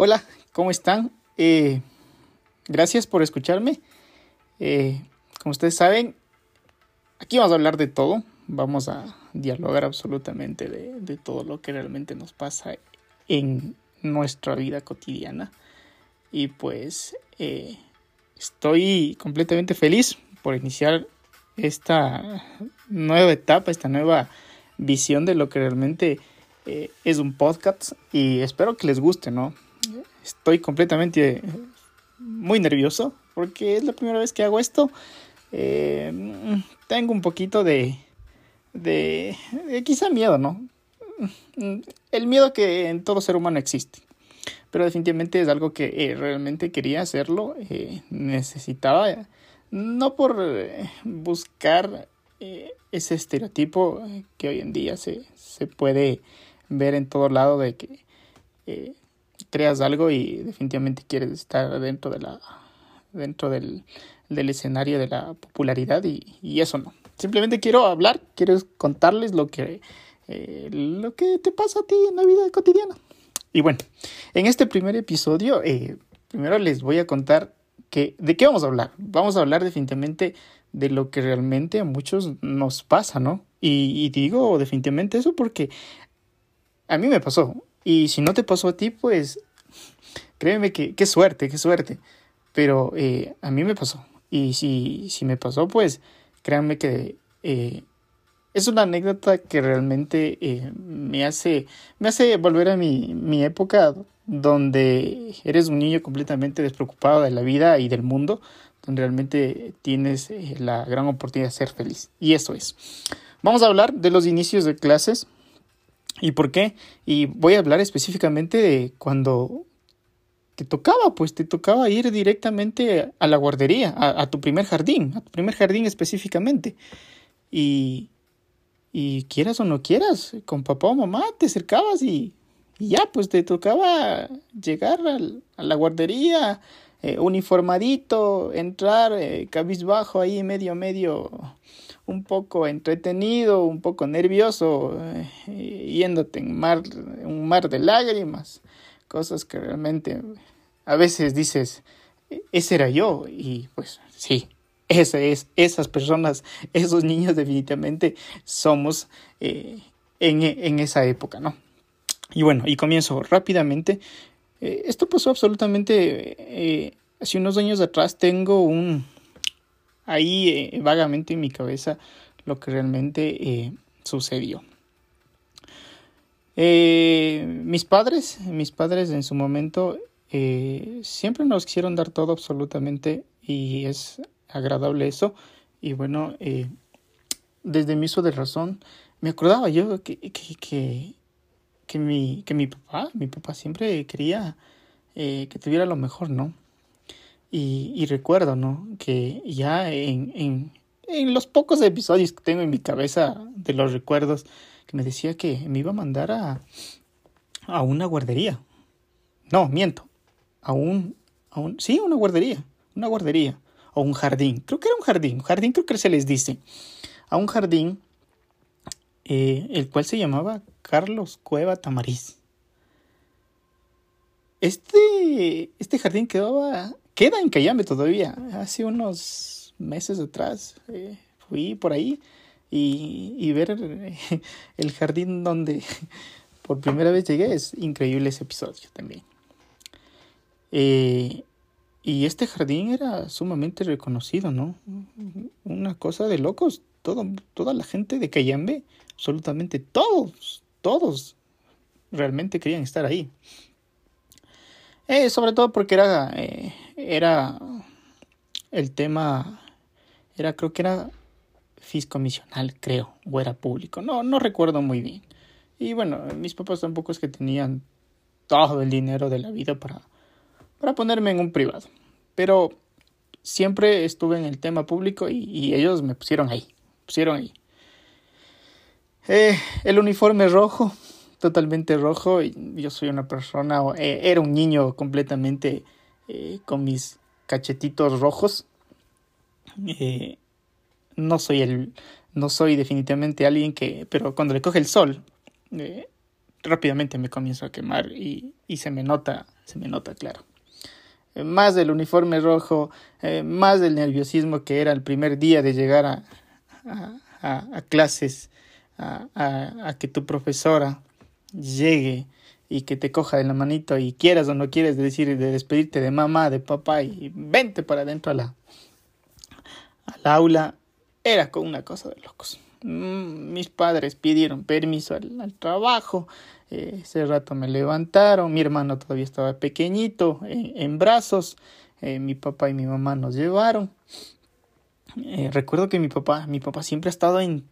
Hola, ¿cómo están? Eh, gracias por escucharme. Eh, como ustedes saben, aquí vamos a hablar de todo. Vamos a dialogar absolutamente de, todo lo que realmente nos pasa en nuestra vida cotidiana. Y pues eh, estoy completamente feliz por iniciar esta nueva etapa, esta nueva visión de lo que realmente eh, es un podcast y espero que les guste, ¿no? Estoy completamente muy nervioso porque es la primera vez que hago esto. Eh, tengo un poquito de, de, quizá miedo, ¿no? El miedo que en todo ser humano existe. Pero definitivamente es algo que eh, realmente quería hacerlo. necesitaba, no por buscar ese estereotipo que hoy en día se, se puede ver en todo lado de que eh, creas algo y definitivamente quieres estar dentro de la dentro del, del escenario de la popularidad y, eso no. Simplemente quiero hablar quiero contarles lo que eh, lo que te pasa a ti en la vida cotidiana. Y bueno en este primer episodio eh, primero les voy a contar que de qué vamos a hablar vamos a hablar definitivamente de lo que realmente a muchos nos pasa no y, y digo definitivamente eso porque a mí me pasó. Y si no te pasó a ti, pues créeme que qué suerte, qué suerte. Pero eh, a mí me pasó. Y si, si me pasó, pues créanme que eh, es una anécdota que realmente eh, me, hace, me hace volver a mi, mi época donde eres un niño completamente despreocupado de la vida y del mundo, donde realmente tienes la gran oportunidad de ser feliz. Y eso es. Vamos a hablar de los inicios de clases ¿Y por qué? Y voy a hablar específicamente de cuando te tocaba, pues te tocaba ir directamente a la guardería, a, tu primer jardín, a tu primer jardín específicamente. Y, y quieras o no quieras, con papá o mamá te acercabas y, ya, pues te tocaba llegar a la guardería, eh, uniformadito, entrar eh, cabizbajo ahí medio, medio un poco entretenido, un poco nervioso, eh, yéndote en mar, un mar de lágrimas, cosas que realmente a veces dices, ese era yo, y pues sí, ese es, esas personas, esos niños definitivamente somos eh, en, esa época, ¿no? Y bueno, y comienzo rápidamente. Eh, esto pasó absolutamente hace unos años atrás. Tengo un, ahí eh, vagamente en mi cabeza lo que realmente eh, sucedió. Eh, mis padres, mis padres en su momento siempre nos quisieron dar todo absolutamente y es agradable eso. Y bueno, desde mi uso de razón, me acordaba yo que, que, que, que, mi, que mi papá, mi papá siempre quería que tuviera lo mejor, ¿no? Y, recuerdo, ¿no? Que ya en, en, en, los pocos episodios que tengo en mi cabeza de los recuerdos, que me decía que me iba a mandar a, a una guardería. No, miento. A un, a un, sí, una guardería. Una guardería. O un jardín. Creo que era un jardín. Un jardín creo que se les dice. A un jardín, eh, el cual se llamaba Carlos Cueva Tamariz. Este, este jardín quedaba queda en Cayambe todavía. Hace unos meses atrás eh, fui por ahí y, ver el jardín donde por primera vez llegué. Es increíble ese episodio también. Eh, y este jardín era sumamente reconocido, ¿no? Una cosa de locos. Toda la gente de Cayambe, absolutamente todos, todos realmente querían estar ahí. Eh, sobre todo porque era era el tema, era creo que era fiscomisional, creo, o era público, no, no recuerdo muy bien. Y bueno, mis papás tampoco es que tenían todo el dinero de la vida para, para ponerme en un privado. Pero siempre estuve en el tema público y, ellos me pusieron ahí, pusieron ahí. Eh, el uniforme rojo, totalmente rojo, y yo soy una persona, eh, era un niño completamente eh, con mis cachetitos rojos. Eh, no soy el, no soy definitivamente alguien que, pero cuando le coge el sol, eh, rápidamente me comienzo a quemar y, y se me nota, se me nota claro. Más del uniforme rojo, más del nerviosismo que era el primer día de llegar a, a, a clases, a, a, que tu profesora llegue y que te coja de la manito y quieras o no quieres decir de despedirte de mamá, de papá y vente para adentro a la al aula era con una cosa de locos. Mm, mis padres pidieron permiso al, trabajo, eh, ese rato me levantaron, mi hermano todavía estaba pequeñito, en brazos, eh, mi papá y mi mamá nos llevaron. Eh, recuerdo que mi papá, mi papá siempre ha estado en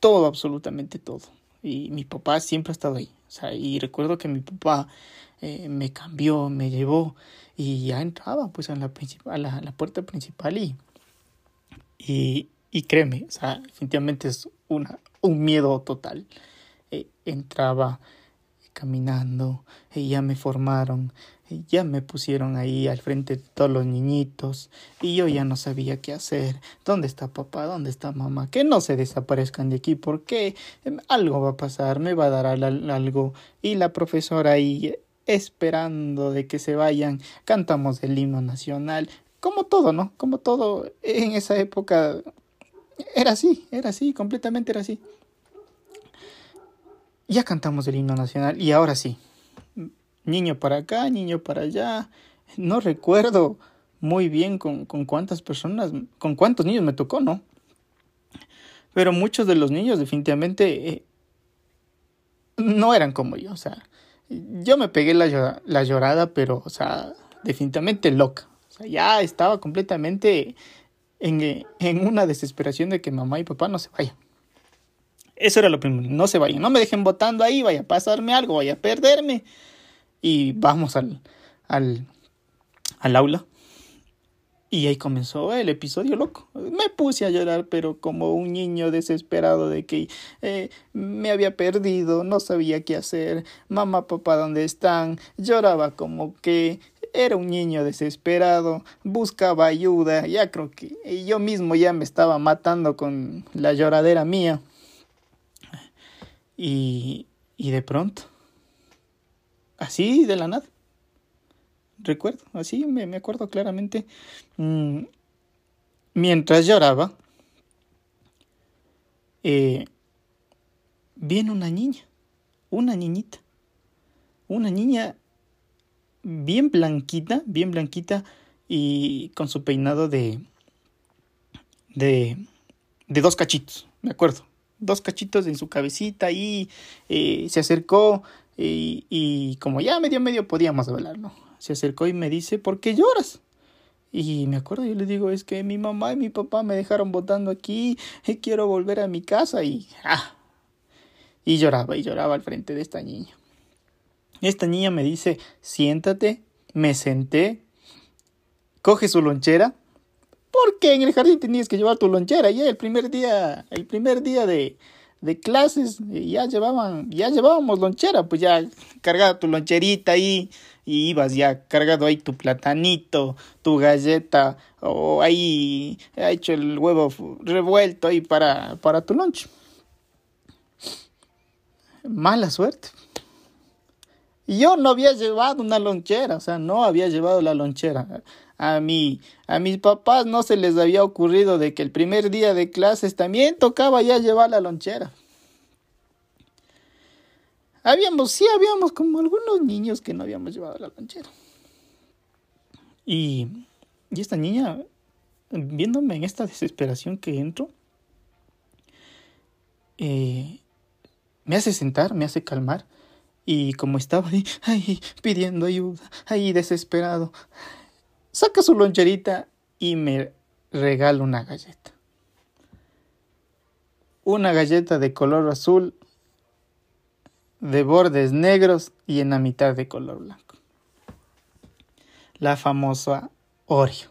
todo, absolutamente todo. Y mi papá siempre ha estado ahí. O sea, y recuerdo que mi papá me cambió, me llevó y ya entraba pues en la, a la, la puerta principal y, y, y créeme, o sea, definitivamente es una, un miedo total. Eh, entraba caminando, y ya me formaron, ya me pusieron ahí al frente de todos los niñitos y yo ya no sabía qué hacer. ¿Dónde está papá? ¿Dónde está mamá? Que no se desaparezcan de aquí porque em, algo va a pasar, me va a dar algo. Y la profesora ahí esperando de que se vayan, cantamos el himno nacional, como todo, ¿no? Como todo en esa época era así, era así, completamente era así. Ya cantamos el himno nacional y ahora sí. Niño para acá, niño para allá. No recuerdo muy bien con, con cuántas personas, con cuántos niños me tocó, ¿no? Pero muchos de los niños definitivamente eh, no eran como yo, o sea, yo me pegué la, la llorada, pero, o sea, definitivamente loca. O sea, ya estaba completamente en, en una desesperación de que mamá y papá no se vayan. Eso era lo primero, no se vayan, no me dejen votando ahí, vaya a pasarme algo, vaya a perderme. Y vamos al, al, al aula. Y ahí comenzó el episodio loco. Me puse a llorar, pero como un niño desesperado de que eh, me había perdido, no sabía qué hacer. Mamá, papá, ¿dónde están? Lloraba como que era un niño desesperado, buscaba ayuda, ya creo que yo mismo ya me estaba matando con la lloradera mía. Y, y de pronto, así de la nada, recuerdo, así me, me acuerdo claramente, mm, mientras lloraba, eh, viene una niña, una niñita, una niña bien blanquita, bien blanquita y con su peinado de, de, de dos cachitos, me acuerdo, dos cachitos en su cabecita y eh, se acercó y, y, como ya medio medio podíamos hablar, ¿no? Se acercó y me dice, ¿por qué lloras? Y me acuerdo, yo le digo, es que mi mamá y mi papá me dejaron votando aquí, y quiero volver a mi casa y... Ah, y lloraba y lloraba al frente de esta niña. Esta niña me dice, siéntate, me senté, coge su lonchera, porque en el jardín tenías que llevar tu lonchera, ya el primer día, el primer día de, de clases, ya llevaban, ya llevábamos lonchera, pues ya cargaba tu loncherita ahí, y ibas ya cargado ahí tu platanito, tu galleta, o ahí ha hecho el huevo revuelto ahí para, para tu lonche. Mala suerte. Yo no había llevado una lonchera, o sea, no había llevado la lonchera. A mí, a mis papás no se les había ocurrido de que el primer día de clases también tocaba ya llevar la lonchera. Habíamos, sí, habíamos como algunos niños que no habíamos llevado la lonchera. Y, y esta niña, viéndome en esta desesperación que entro, eh, me hace sentar, me hace calmar y como estaba ahí, ahí pidiendo ayuda, ahí desesperado, saca su loncherita y me regala una galleta. Una galleta de color azul, de bordes negros y en la mitad de color blanco. La famosa Oreo.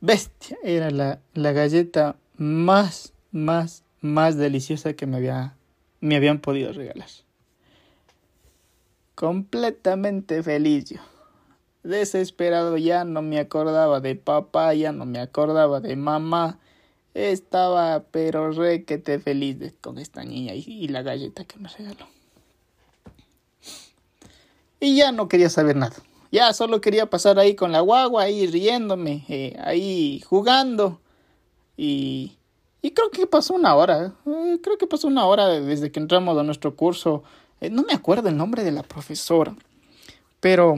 Bestia, era la, la galleta más, más, más deliciosa que me había me habían podido regalar. Completamente feliz yo. Desesperado ya no me acordaba de papá, ya no me acordaba de mamá. estaba pero re que te feliz con esta niña y, la galleta que me regaló. Y ya no quería saber nada. Ya solo quería pasar ahí con la guagua, ahí riéndome, eh, ahí jugando. Y, y creo que pasó una hora. Eh, creo que pasó una hora desde que entramos a nuestro curso. Eh, no me acuerdo el nombre de la profesora. Pero,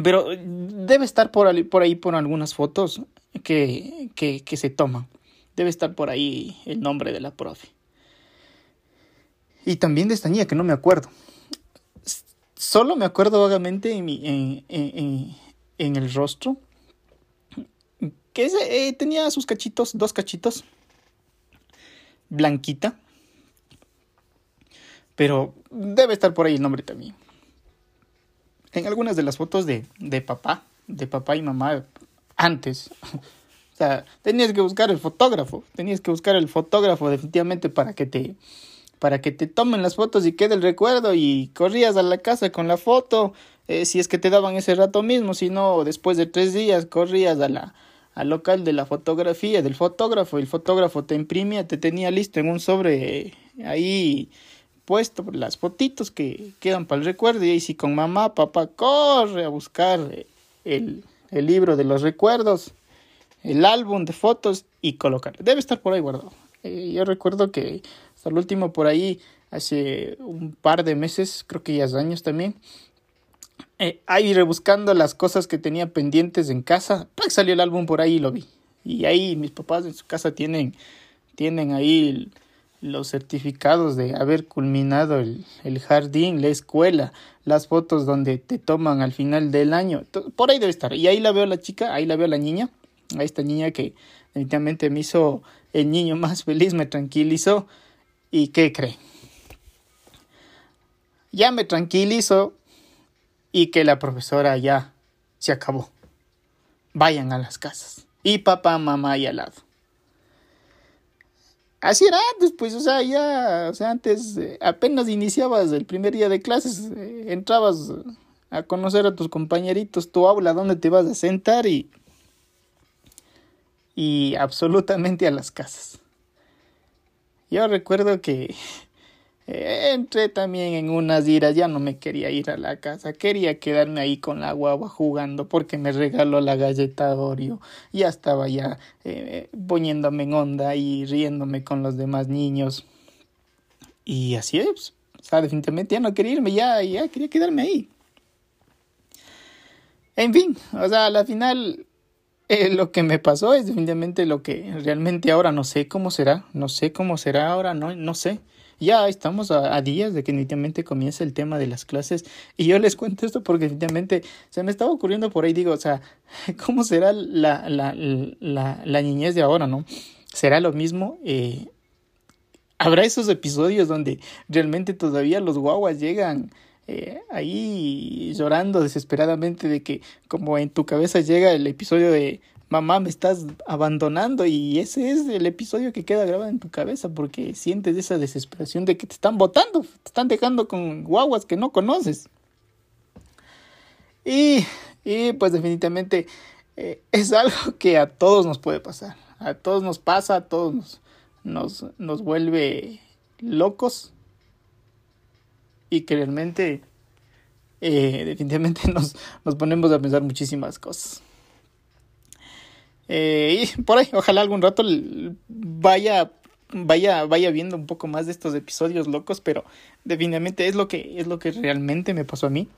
pero debe estar por ahí por, ahí, por algunas fotos que, que, se toman. Debe estar por ahí el nombre de la profe. Y también de esta niña que no me acuerdo. Solo me acuerdo vagamente en el rostro. Que eh, tenía sus cachitos, dos cachitos. Blanquita. Pero debe estar por ahí el nombre también. En algunas de las fotos de, de papá, de papá y mamá, antes, o sea, tenías que buscar el fotógrafo, tenías que buscar el fotógrafo definitivamente para que te para que te tomen las fotos y quede el recuerdo y corrías a la casa con la foto, eh, si es que te daban ese rato mismo, si no, después de tres días corrías a la, al local de la fotografía, del fotógrafo, el fotógrafo te imprimía, te tenía listo en un sobre ahí puesto las fotitos que quedan para el recuerdo, y ahí si con mamá, papá, corre a buscar el, el libro de los recuerdos el álbum de fotos y colocarlo. Debe estar por ahí guardado. Eh, yo recuerdo que hasta el último por ahí, hace un par de meses, creo que ya hace años también, eh, ahí rebuscando las cosas que tenía pendientes en casa, salió el álbum por ahí y lo vi. Y ahí mis papás en su casa tienen, tienen ahí los certificados de haber culminado el, el, jardín, la escuela, las fotos donde te toman al final del año. Por ahí debe estar. Y ahí la veo la chica, ahí la veo la niña a esta niña que definitivamente me hizo el niño más feliz, me tranquilizó. ¿Y qué cree? Ya me tranquilizó y que la profesora ya se acabó. Vayan a las casas. Y papá, mamá ahí al lado. Así era antes, pues, o sea, ya, o sea, antes eh, apenas iniciabas el primer día de clases, eh, entrabas a conocer a tus compañeritos, tu aula, dónde te vas a sentar y y absolutamente a las casas. Yo recuerdo que entré también en unas iras, ya no me quería ir a la casa, quería quedarme ahí con la guagua jugando porque me regaló la galleta Oreo. Ya estaba ya eh, poniéndome en onda y riéndome con los demás niños. Y así es, o sea, definitivamente ya no quería irme, ya, ya quería quedarme ahí. En fin, o sea, a la final eh, lo que me pasó es definitivamente lo que realmente ahora no sé cómo será, no sé cómo será ahora, no, no sé. Ya estamos a, días de que definitivamente comience el tema de las clases y yo les cuento esto porque definitivamente se me estaba ocurriendo por ahí, digo, o sea, ¿cómo será la, la, la, la niñez de ahora, no? ¿Será lo mismo? Eh, ¿Habrá esos episodios donde realmente todavía los guaguas llegan eh, ahí llorando desesperadamente de que como en tu cabeza llega el episodio de mamá me estás abandonando y ese es el episodio que queda grabado en tu cabeza porque sientes esa desesperación de que te están botando, te están dejando con guaguas que no conoces. Y, y pues definitivamente eh, es algo que a todos nos puede pasar, a todos nos pasa, a todos nos, nos, nos vuelve locos y que realmente eh, definitivamente nos, nos, ponemos a pensar muchísimas cosas. Eh, y por ahí, ojalá algún rato vaya, vaya, vaya viendo un poco más de estos episodios locos, pero definitivamente es lo que, es lo que realmente me pasó a mí.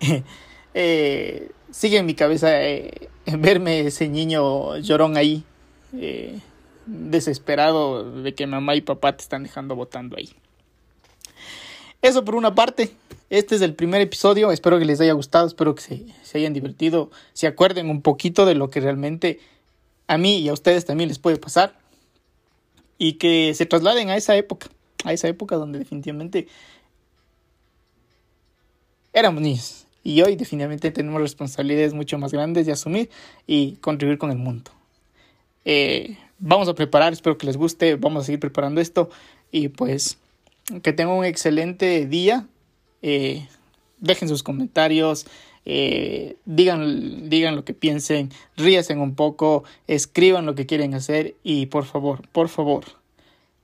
eh, sigue en mi cabeza eh, verme ese niño llorón ahí, desesperado de que mamá y papá te están dejando votando ahí. Eso por una parte. Este es el primer episodio. Espero que les haya gustado. Espero que se, se, hayan divertido. Se acuerden un poquito de lo que realmente a mí y a ustedes también les puede pasar. Y que se trasladen a esa época. A esa época donde definitivamente éramos niños. Y hoy definitivamente tenemos responsabilidades mucho más grandes de asumir y contribuir con el mundo. Eh, vamos a preparar, espero que les guste. Vamos a seguir preparando esto. Y pues que tengan un excelente día. Eh, dejen sus comentarios. eh, digan, digan lo que piensen, ríasen un poco, escriban lo que quieren hacer y por favor, por favor,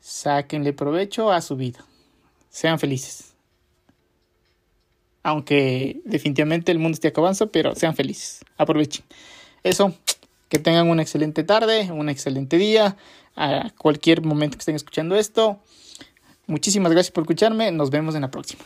sáquenle provecho a su vida. Sean felices. Aunque definitivamente el mundo esté acabando, pero sean felices. Aprovechen. Eso, que tengan una excelente tarde, un excelente día, a cualquier momento que estén escuchando esto. Muchísimas gracias por escucharme. Nos vemos en la próxima.